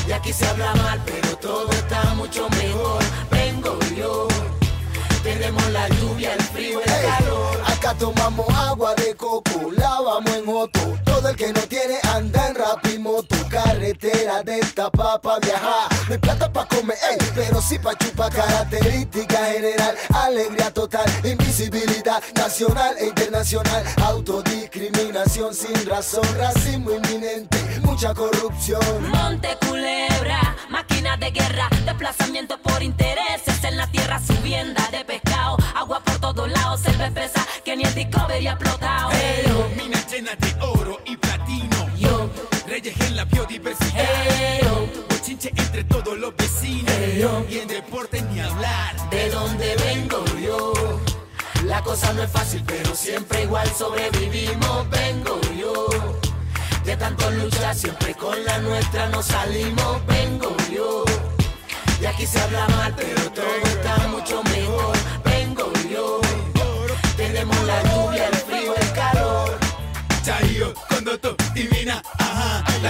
Y aquí se habla mal, pero todo está mucho mejor. Tenemos la lluvia, el frío, el calor. Acá tomamos agua de coco, lavamos en otro. Todo el que no tiene anda en rapimoto. Carretera de esta papa viajar. No hay plata pa' comer, ey, pero sí pa' chupar. Característica general, alegría total, invisibilidad nacional e internacional. Autodiscriminación sin razón, racismo inminente, mucha corrupción. Monte Culebra, máquina de guerra, desplazamiento por intereses en la tierra, subienda de pescado, agua por todos lados, selva espesa que ni el Discovery ha explotado. Pero minas llenas de oro y Reyes en la biodiversidad. yo, Bochinche entre todos los vecinos. yo. Y en deporte ni hablar. de donde vengo yo. La cosa no es fácil, pero siempre igual sobrevivimos, vengo yo. De tanto luchar, siempre con la nuestra nos salimos, vengo yo. Y aquí se habla mal, pero todo está mucho mejor,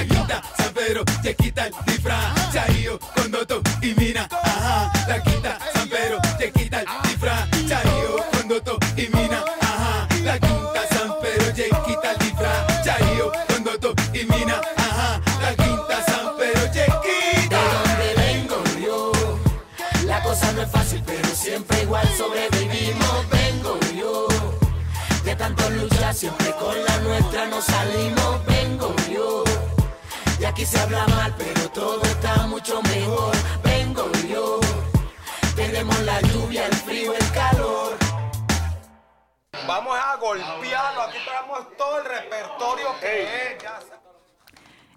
La quinta, San Pedro, te quita el disfraz. Chayo, Condoto y Mina, ajá. La quinta, San Pedro, te quita el disfraz. Chayo, Condoto y Mina, ajá. La quinta, San Pedro, te quita el disfraz. Chayo, Condoto y Mina, ajá. La quinta, San Pedro, De donde vengo yo. La cosa no es fácil, pero siempre igual sobrevivimos, vengo yo. De tanto luchar, siempre con la nuestra nos salimos, aquí se habla mal, pero todo está mucho mejor, vengo yo. Tenemos la lluvia, el frío, el calor. Vamos a golpearlo, aquí tenemos todo el repertorio que es. ya sa-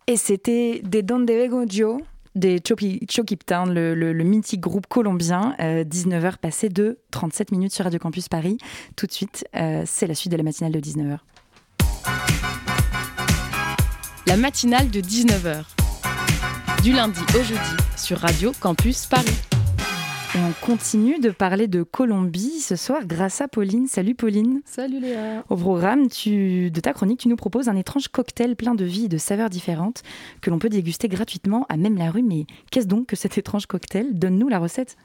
Et c'était des Donde Vego Joe des Chokip Town, le, le- le mythique groupe colombien. 19h passé de 37 minutes sur Radio Campus Paris. Tout de suite, euh, c'est la suite de la matinale de 19h. La matinale de 19h. Du lundi au jeudi sur Radio Campus Paris. Et on continue de parler de Colombie ce soir grâce à Pauline. Salut Pauline. Salut Léa. Au programme tu, de ta chronique, tu nous proposes un étrange cocktail plein de vie et de saveurs différentes que l'on peut déguster gratuitement à même la rue. Mais qu'est-ce donc que cet étrange cocktail? Donne-nous la recette.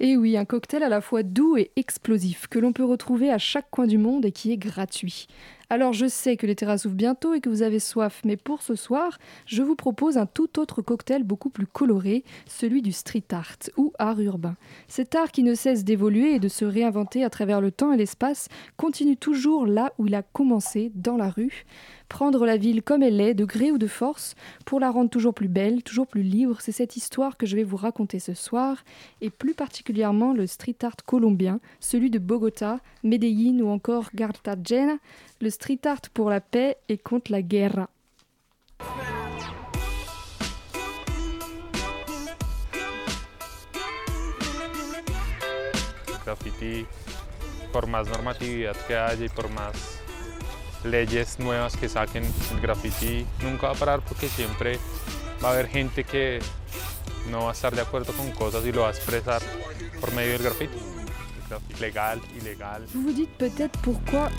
Et oui, un cocktail à la fois doux et explosif que l'on peut retrouver à chaque coin du monde et qui est gratuit. Alors je sais que les terrasses ouvrent bientôt et que vous avez soif, mais pour ce soir, je vous propose un tout autre cocktail beaucoup plus coloré, celui du street art ou art urbain. Cet art qui ne cesse d'évoluer et de se réinventer à travers le temps et l'espace continue toujours là où il a commencé, dans la rue. Prendre la ville comme elle est, de gré ou de force, pour la rendre toujours plus belle, toujours plus libre, c'est cette histoire que je vais vous raconter ce soir, et plus particulièrement le street art colombien, celui de Bogota, Medellín ou encore Cartagena, le street art pour la paix et contre la guerre. Leyes nuevas que saquen, el graffiti nunca va a parar porque siempre va a haber gente que no va a estar de acuerdo con cosas y lo va a expresar por medio del graffiti. Graffiti legal, ilegal. Vous vous dites peut-être pourquoi.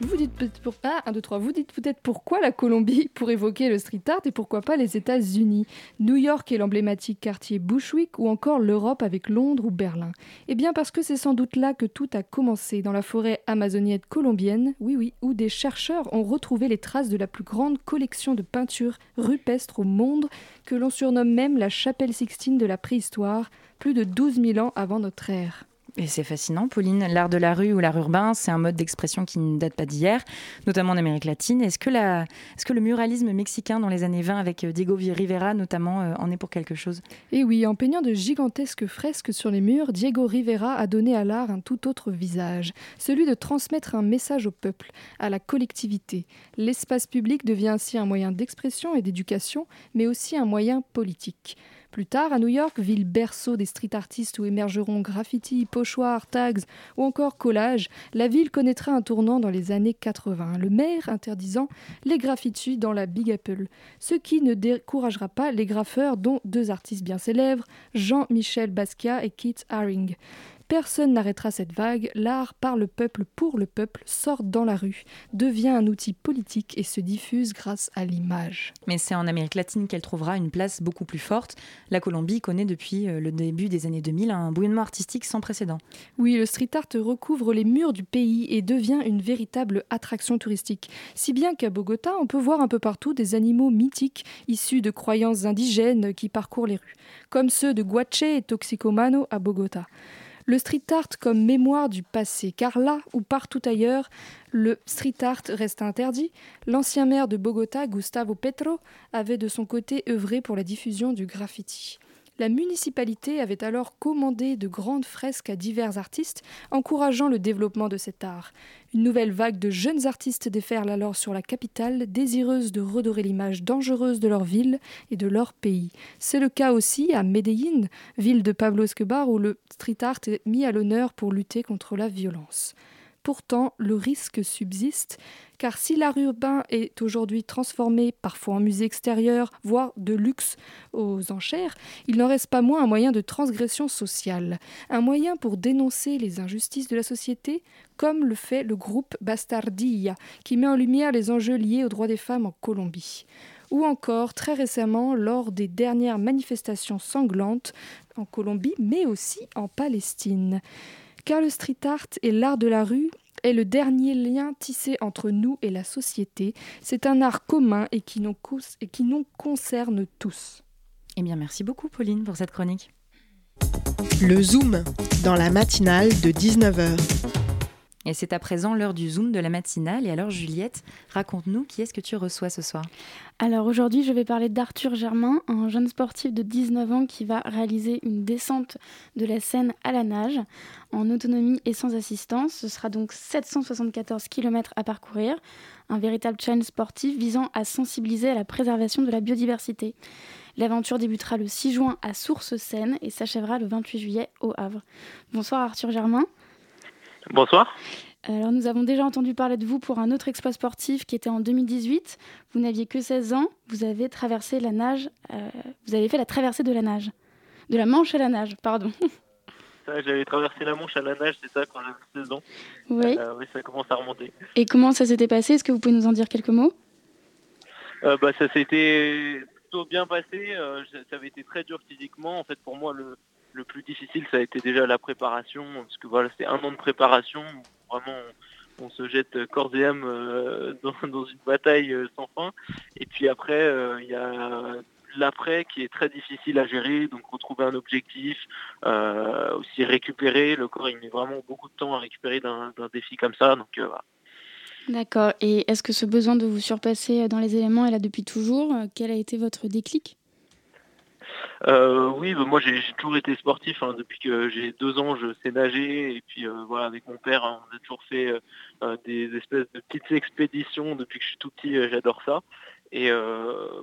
Vous dites peut-être pour... ah, 1, 2, 3. Vous dites peut-être pourquoi la Colombie pour évoquer le street art et pourquoi pas les États-Unis, New York et l'emblématique quartier Bushwick ou encore l'Europe avec Londres ou Berlin? Eh bien parce que c'est sans doute là que tout a commencé, dans la forêt amazonienne colombienne, oui oui, où des chercheurs ont retrouvé les traces de la plus grande collection de peintures rupestres au monde, que l'on surnomme même la chapelle Sixtine de la préhistoire, plus de 12 000 ans avant notre ère. Et c'est fascinant, Pauline. L'art de la rue ou l'art urbain, c'est un mode d'expression qui ne date pas d'hier, notamment en Amérique latine. Est-ce que, que le muralisme mexicain dans les années 20 avec euh, Diego Rivera notamment euh, en est pour quelque chose? Et oui, en peignant de gigantesques fresques sur les murs, Diego Rivera a donné à l'art un tout autre visage, celui de transmettre un message au peuple, à la collectivité. L'espace public devient ainsi un moyen d'expression et d'éducation, mais aussi un moyen politique. Plus tard, à New York, ville berceau des street artistes où émergeront graffiti, pochoirs, tags ou encore collages, la ville connaîtra un tournant dans les années 80, le maire interdisant les graffitis dans la Big Apple, ce qui ne découragera pas les graffeurs dont deux artistes bien célèbres, Jean-Michel Basquiat et Keith Haring. Personne n'arrêtera cette vague. L'art par le peuple pour le peuple sort dans la rue, devient un outil politique et se diffuse grâce à l'image. Mais c'est en Amérique latine qu'elle trouvera une place beaucoup plus forte. La Colombie connaît depuis euh, le début des années 2000 un bouillonnement artistique sans précédent. Oui, le street art recouvre les murs du pays et devient une véritable attraction touristique. Si bien qu'à Bogota, on peut voir un peu partout des animaux mythiques issus de croyances indigènes qui parcourent les rues, comme ceux de Guache et Toxicomano à Bogota. Le street art comme mémoire du passé, car là ou partout ailleurs, le street art reste interdit. L'ancien maire de Bogota, Gustavo Petro, avait de son côté œuvré pour la diffusion du graffiti. La municipalité avait alors commandé de grandes fresques à divers artistes, encourageant le développement de cet art. Une nouvelle vague de jeunes artistes déferle alors sur la capitale, désireuses de redorer l'image dangereuse de leur ville et de leur pays. C'est le cas aussi à Medellín, ville de Pablo Escobar, où le street art est mis à l'honneur pour lutter contre la violence. Pourtant, le risque subsiste, car si l'art urbain est aujourd'hui transformé parfois en musée extérieur, voire de luxe aux enchères, il n'en reste pas moins un moyen de transgression sociale, un moyen pour dénoncer les injustices de la société, comme le fait le groupe Bastardilla, qui met en lumière les enjeux liés aux droits des femmes en Colombie ou encore très récemment lors des dernières manifestations sanglantes en Colombie, mais aussi en Palestine. Car le street art et l'art de la rue est le dernier lien tissé entre nous et la société. C'est un art commun et qui nous, et qui nous concerne tous. Eh bien, merci beaucoup, Pauline, pour cette chronique. Le Zoom, dans la matinale de 19h. Et c'est à présent l'heure du Zoom de la matinale. Et alors, Juliette, raconte-nous qui est-ce que tu reçois ce soir? Alors aujourd'hui, je vais parler d'Arthur Germain, un jeune sportif de 19 ans qui va réaliser une descente de la Seine à la nage en autonomie et sans assistance. Ce sera donc 774 km à parcourir, un véritable challenge sportif visant à sensibiliser à la préservation de la biodiversité. L'aventure débutera le 6 juin à Source-Seine et s'achèvera le 28 juillet au Havre. Bonsoir Arthur Germain. Bonsoir. Alors nous avons déjà entendu parler de vous pour un autre exploit sportif qui était en 2018. Vous n'aviez que 16 ans, vous avez traversé la nage, euh, vous avez fait la traversée de la nage, de la Manche à la nage, pardon. J'avais traversé la Manche à la nage, c'est ça, quand j'avais 16 ans. Oui. Euh, oui, ça commence à remonter. Et comment ça s'était passé? Est-ce que vous pouvez nous en dire quelques mots? Euh, bah, Ça s'était plutôt bien passé. ça avait été très dur physiquement. En fait, pour moi, le, le plus difficile, ça a été déjà la préparation, parce que voilà, c'est un an de préparation, vraiment on, se jette corps et âme euh, dans, une bataille euh, sans fin. Et puis après, euh, il y a l'après qui est très difficile à gérer, donc retrouver un objectif, aussi récupérer. Le corps, il met vraiment beaucoup de temps à récupérer d'un défi comme ça. Donc voilà. D'accord. Et est-ce que ce besoin de vous surpasser dans les éléments est là depuis toujours Quel a été votre déclic? Euh, oui, bah, moi j'ai toujours été sportif. Hein. Depuis que j'ai deux ans, je sais nager. Et puis euh, voilà, avec mon père, hein, on a toujours fait euh, des espèces de petites expéditions. Depuis que je suis tout petit, j'adore ça. Et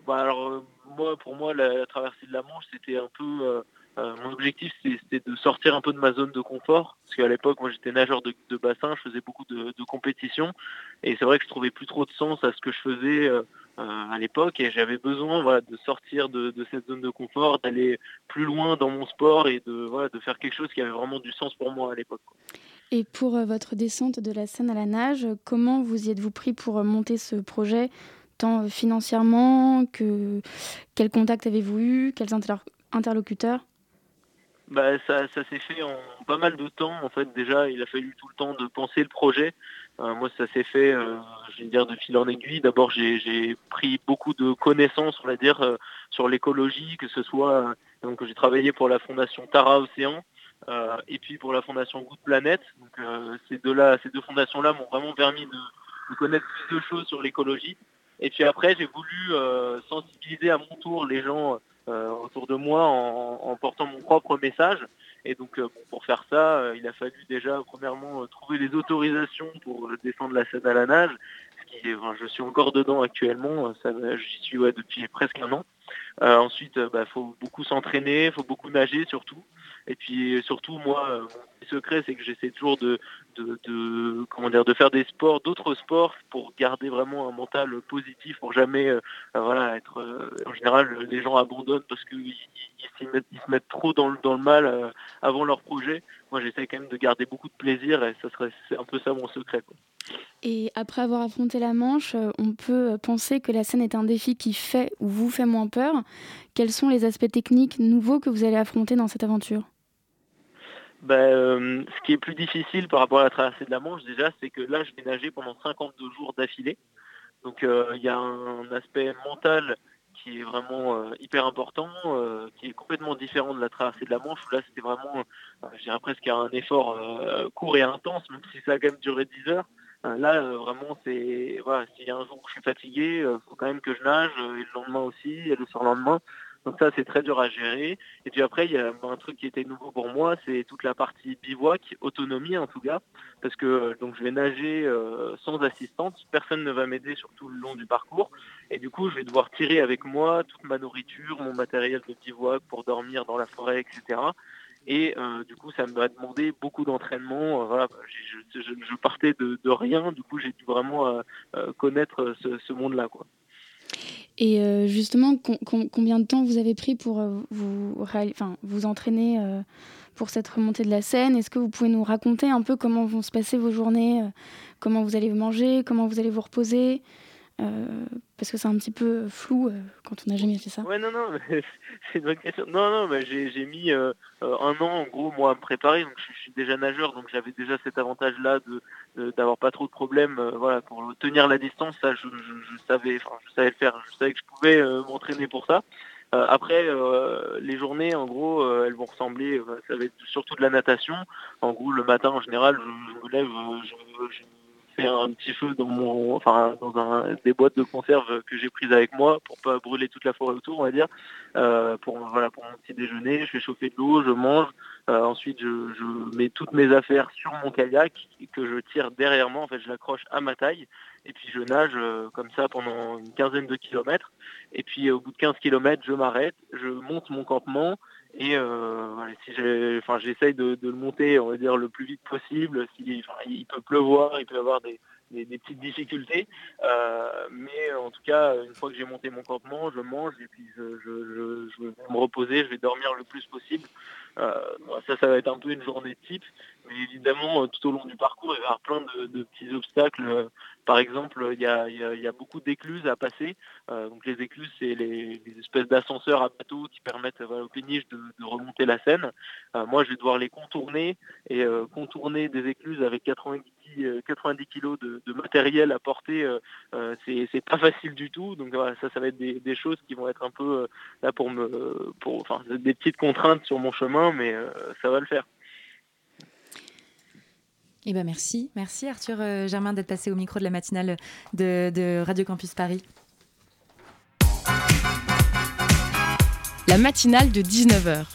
bah, alors moi, pour moi, la, traversée de la Manche, c'était un peu mon objectif, c'était de sortir un peu de ma zone de confort. Parce qu'à l'époque, moi j'étais nageur de, bassin, je faisais beaucoup de, compétitions. Et c'est vrai que je trouvais plus trop de sens à ce que je faisais euh, à l'époque et j'avais besoin voilà, de sortir de, cette zone de confort, d'aller plus loin dans mon sport et de, voilà, de faire quelque chose qui avait vraiment du sens pour moi à l'époque. Et pour euh, votre descente de la Seine à la nage, comment vous y êtes-vous pris pour euh, monter ce projet, tant financièrement que quels contacts avez-vous eu, quels interlocuteurs? Bah, ça, ça s'est fait en pas mal de temps. En fait, déjà, il a fallu tout le temps de penser le projet. Euh, moi, ça s'est fait, euh, je vais dire, de fil en aiguille. D'abord, j'ai pris beaucoup de connaissances, on va dire, euh, sur l'écologie, que ce soit, donc j'ai travaillé pour la fondation Tara Océan, et puis pour la fondation Good Planet. Donc, ces deux-là, ces deux fondations-là m'ont vraiment permis de, connaître plus de choses sur l'écologie. Et puis après, j'ai voulu sensibiliser à mon tour les gens autour de moi en, portant mon propre message. Et donc euh, pour faire ça, euh, il a fallu déjà premièrement euh, trouver les autorisations pour descendre la scène à la nage. Ce qui je suis encore dedans actuellement, j'y suis depuis presque un an. ensuite, il bah, faut beaucoup s'entraîner, il faut beaucoup nager surtout. Et puis surtout, moi, mon secret, c'est que j'essaie toujours de, de, comment dire, de faire des sports, d'autres sports, pour garder vraiment un mental positif, pour jamais, voilà, être. en général, les gens abandonnent parce qu'ils ils, se mettent trop dans le, mal avant leur projet. Moi, j'essaie quand même de garder beaucoup de plaisir, et ça serait, un peu ça mon secret. Et après avoir affronté la Manche, on peut penser que la scène est un défi qui fait ou vous fait moins peur. Quels sont les aspects techniques nouveaux que vous allez affronter dans cette aventure? Ben, euh, ce qui est plus difficile par rapport à la traversée de la Manche, déjà, c'est que là, je vais nager pendant 52 jours d'affilée. Donc, euh, il y a un aspect mental qui est vraiment euh, hyper important, qui est complètement différent de la traversée de la Manche, où là, c'était vraiment, je dirais presque un effort court et intense, même si ça a quand même duré 10 heures. Là, vraiment, c'est voilà, s'il y a un jour où je suis fatigué, il faut quand même que je nage, et le lendemain aussi, et le surlendemain. Donc ça, c'est très dur à gérer. Et puis après, il y a un truc qui était nouveau pour moi, c'est toute la partie bivouac, autonomie en tout cas, parce que euh, donc je vais nager euh, sans assistante, personne ne va m'aider sur tout le long du parcours, et du coup, je vais devoir tirer avec moi toute ma nourriture, mon matériel de bivouac pour dormir dans la forêt, etc. Et euh, du coup, ça m'a demandé beaucoup d'entraînement. voilà, je, partais de, rien, du coup, j'ai dû vraiment connaître ce, ce monde-là, quoi. Et euh, justement, combien de temps vous avez pris pour euh, vous, vous entraîner euh, pour cette remontée de la scène? Est-ce que vous pouvez nous raconter un peu comment vont se passer vos journées Comment vous allez manger Comment vous allez vous reposer? Parce que c'est un petit peu flou quand on n'a jamais fait ça. Ouais, non, non, c'est une bonne question. Non, non, mais j'ai mis un an en gros moi à me préparer. Donc je, suis déjà nageur, donc j'avais déjà cet avantage-là de d'avoir pas trop de problèmes euh, voilà pour tenir la distance ça je, savais je savais le faire je savais que je pouvais euh, m'entraîner pour ça euh, après les journées en gros elles vont ressembler ça va être surtout de la natation en gros le matin en général je, me lève fais un petit feu dans mon enfin dans un, des boîtes de conserve que j'ai prises avec moi pour pas brûler toute la forêt autour on va dire pour voilà pour mon petit déjeuner je fais chauffer de l'eau je mange euh, ensuite, je, mets toutes mes affaires sur mon kayak que je tire derrière moi. En fait, je l'accroche à ma taille et puis je nage euh, comme ça pendant une quinzaine de kilomètres. Et puis au bout de 15 kilomètres, je m'arrête, je monte mon campement et euh, si j'essaye de, le monter, on va dire le plus vite possible. Si, il peut pleuvoir, il peut y avoir des, petites difficultés. mais en tout cas, une fois que j'ai monté mon campement, je mange et puis je, vais me reposer, je vais dormir le plus possible. Euh, ça, ça va être un peu une journée type. Mais évidemment, euh, tout au long du parcours, il va y avoir plein de, petits obstacles. Par exemple, il y a, beaucoup d'écluses à passer. Euh, donc les écluses, c'est les, espèces d'ascenseurs à bateau qui permettent aux péniches de, remonter la Seine. moi, je vais devoir les contourner et contourner des écluses avec 90 90 kilos de, matériel à porter, c'est pas facile du tout. Donc voilà, ça, ça va être des, choses qui vont être un peu là pour me, enfin, des petites contraintes sur mon chemin, mais ça va le faire. Eh ben merci, merci Arthur euh, Germain d'être passé au micro de la matinale de, Radio Campus Paris. La matinale de 19h.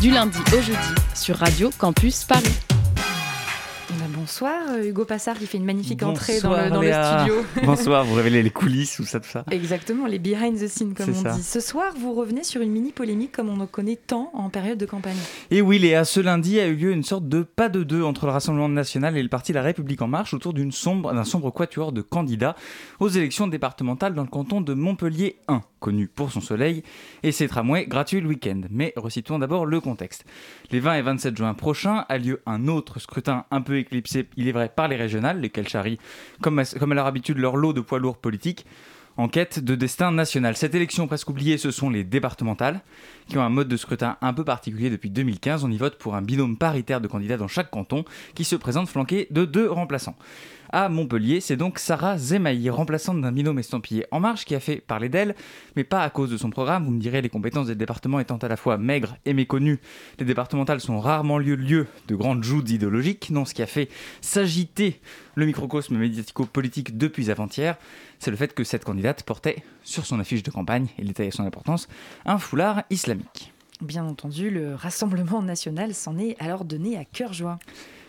Du lundi au jeudi sur Radio Campus Paris. Bonsoir euh, Hugo Passard qui fait une magnifique entrée dans, le, studio. Bonsoir, vous révélez les coulisses ou ça tout ça. Exactement, les behind the scenes comme on dit. Ce soir, vous revenez sur une mini polémique comme on en connaît tant en période de campagne. Et oui Léa, ce lundi a eu lieu une sorte de pas de deux entre le Rassemblement national et le parti La République en marche autour d'une sombre, d'un sombre quatuor de candidats aux élections départementales dans le canton de Montpellier 1 connu pour son soleil, et ses tramways gratuits le week-end. Mais recitons d'abord le contexte. Les 20 et 27 juin prochains a lieu un autre scrutin un peu éclipsé, il est vrai, par les régionales, lesquelles charrient, comme comme à leur habitude, leur lot de poids lourds politiques, en quête de destin national. Cette élection presque oubliée, ce sont les départementales, qui ont un mode de scrutin un peu particulier depuis 2015. On y vote pour un binôme paritaire de candidats dans chaque canton, qui se présente flanqué de deux remplaçants à Montpellier. C'est donc Sarah Zemaï, remplaçante d'un binôme estampillé En Marche, qui a fait parler d'elle, mais pas à cause de son programme. Vous me direz, les compétences des départements étant à la fois maigres et méconnues, les départementales sont rarement lieu lieu de grandes joutes idéologiques. Non, ce qui a fait s'agiter le microcosme médiatico-politique depuis avant-hier, c'est le fait que cette candidate portait sur son affiche de campagne, et l'état son importance, un foulard islamique. Bien entendu, le Rassemblement national s'en est alors donné à cœur joie.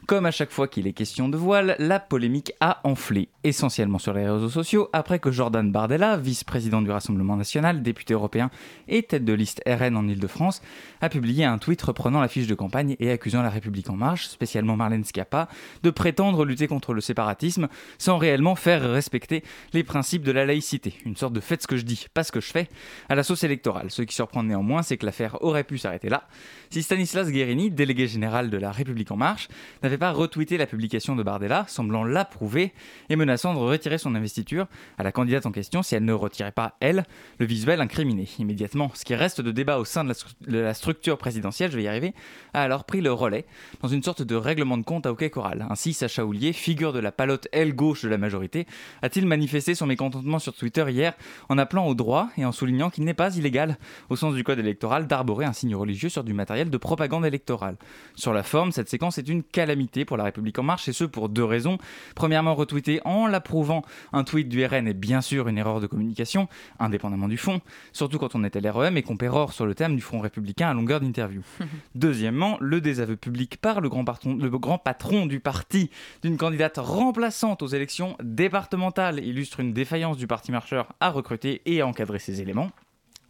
Comme à chaque fois qu'il est question de voile, la polémique a enflé, essentiellement sur les réseaux sociaux, après que Jordan Bardella, vice-président du Rassemblement national, député européen et tête de liste RN en Ile-de-France, a publié un tweet reprenant la fiche de campagne et accusant la République en marche, spécialement Marlène Schiappa, de prétendre lutter contre le séparatisme sans réellement faire respecter les principes de la laïcité. Une sorte de faites ce que je dis, pas ce que je fais, à la sauce électorale. Ce qui surprend néanmoins, c'est que l'affaire aurait pu s'arrêter là si Stanislas Guérini, délégué général de la République en marche, n'avait pas retweeté la publication de Bardella, semblant l'approuver et menaçant de retirer son investiture à la candidate en question si elle ne retirait pas, elle, le visuel incriminé. Immédiatement, ce qui reste de débat au sein de la, stru- de la structure présidentielle, je vais y arriver, a alors pris le relais dans une sorte de règlement de compte à hockey choral. Ainsi, Sacha Houlier, figure de la palote aile gauche de la majorité, a-t-il manifesté son mécontentement sur Twitter hier en appelant au droit et en soulignant qu'il n'est pas illégal, au sens du code électoral, d'arborer un signe religieux sur du matériel de propagande électorale? Sur la forme, cette séquence est une calamité pour la République en marche, et ce pour deux raisons. Premièrement, retweeter en l'approuvant un tweet du RN est bien sûr une erreur de communication, indépendamment du fond, surtout quand on est LREM et qu'on pérore sur le thème du Front républicain à longueur d'interview. Deuxièmement, le désaveu public par le grand, patron, le grand patron du parti d'une candidate remplaçante aux élections départementales illustre une défaillance du parti marcheur à recruter et à encadrer ses éléments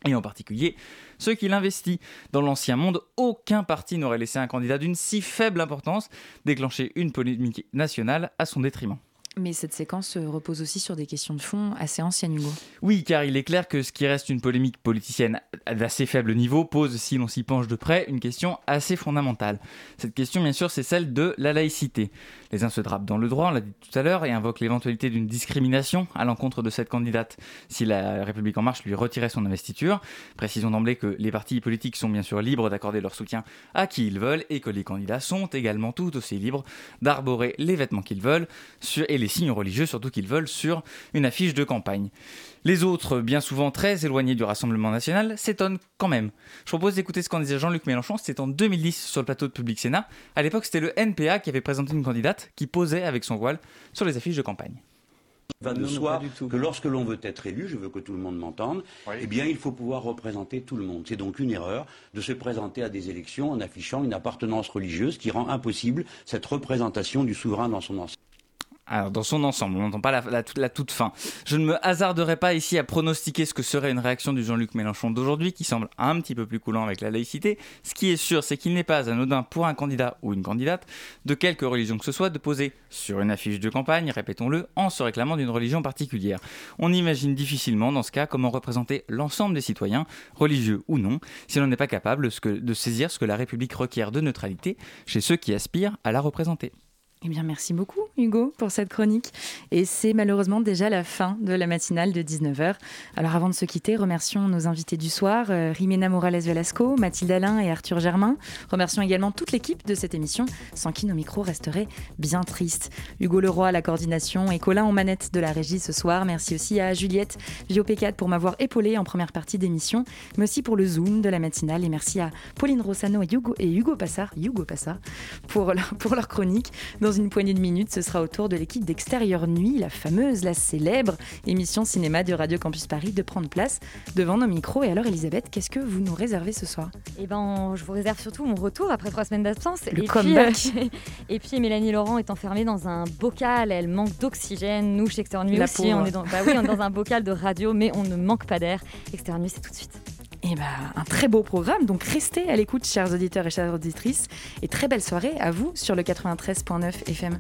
et en particulier ceux qu'il investit. Dans l'ancien monde, aucun parti n'aurait laissé un candidat d'une si faible importance déclencher une polémique nationale à son détriment. Mais cette séquence euh, repose aussi sur des questions de fond assez anciennes, Hugo. Oui, car il est clair que ce qui reste une polémique politicienne d'assez faible niveau pose, si l'on s'y penche de près, une question assez fondamentale. Cette question, bien sûr, c'est celle de la laïcité. Les uns se drapent dans le droit, on l'a dit tout à l'heure, et invoquent l'éventualité d'une discrimination à l'encontre de cette candidate si la République En Marche lui retirait son investiture. Précisons d'emblée que les partis politiques sont bien sûr libres d'accorder leur soutien à qui ils veulent et que les candidats sont également tout aussi libres d'arborer les vêtements qu'ils veulent et les signes religieux surtout qu'ils veulent sur une affiche de campagne. Les autres, bien souvent très éloignés du Rassemblement national, s'étonnent quand même. Je propose d'écouter ce qu'en disait Jean-Luc Mélenchon, c'était en 2010 sur le plateau de Public Sénat. À l'époque, c'était le NPA qui avait présenté une candidate qui posait avec son voile sur les affiches de campagne. va de soi que lorsque l'on veut être élu, je veux que tout le monde m'entende, eh bien il faut pouvoir représenter tout le monde. C'est donc une erreur de se présenter à des élections en affichant une appartenance religieuse qui rend impossible cette représentation du souverain dans son ensemble. Alors, dans son ensemble, on n'entend pas la, toute fin. Je ne me hasarderai pas ici à pronostiquer ce que serait une réaction du Jean-Luc Mélenchon d'aujourd'hui, qui semble un petit peu plus coulant avec la laïcité. Ce qui est sûr, c'est qu'il n'est pas anodin pour un candidat ou une candidate, de quelque religion que ce soit, de poser sur une affiche de campagne, répétons-le, en se réclamant d'une religion particulière. On imagine difficilement, dans ce cas, comment représenter l'ensemble des citoyens, religieux ou non, si l'on n'est pas capable de saisir ce que la République requiert de neutralité chez ceux qui aspirent à la représenter. Eh bien, merci beaucoup, Hugo, pour cette chronique. Et c'est malheureusement déjà la fin de la matinale de 19h. Alors, avant de se quitter, remercions nos invités du soir, euh, Rimena Morales-Velasco, Mathilde Alain et Arthur Germain. Remercions également toute l'équipe de cette émission, sans qui nos micros resteraient bien tristes. Hugo Leroy à la coordination et Colin en manette de la régie ce soir. Merci aussi à Juliette Viopécat pour m'avoir épaulé en première partie d'émission, mais aussi pour le Zoom de la matinale. Et merci à Pauline Rossano et Hugo, et Hugo Passard, Hugo Passard pour, leur, pour leur chronique. Dans une poignée de minutes, ce sera au tour de l'équipe d'Extérieur Nuit, la fameuse, la célèbre émission cinéma de Radio Campus Paris, de prendre place devant nos micros. Et alors, Elisabeth, qu'est-ce que vous nous réservez ce soir? Eh ben, je vous réserve surtout mon retour après trois semaines d'absence. Le et comeback. Puis, euh, et puis, Mélanie Laurent est enfermée dans un bocal. Elle manque d'oxygène. Nous, chez Extérieur Nuit La aussi, pauvre. on est, dans, bah oui, on est dans un bocal de radio, mais on ne manque pas d'air. Extérieur Nuit, c'est tout de suite. Eh ben, un très beau programme, donc restez à l'écoute, chers auditeurs et chères auditrices, et très belle soirée à vous sur le 93.9 FM.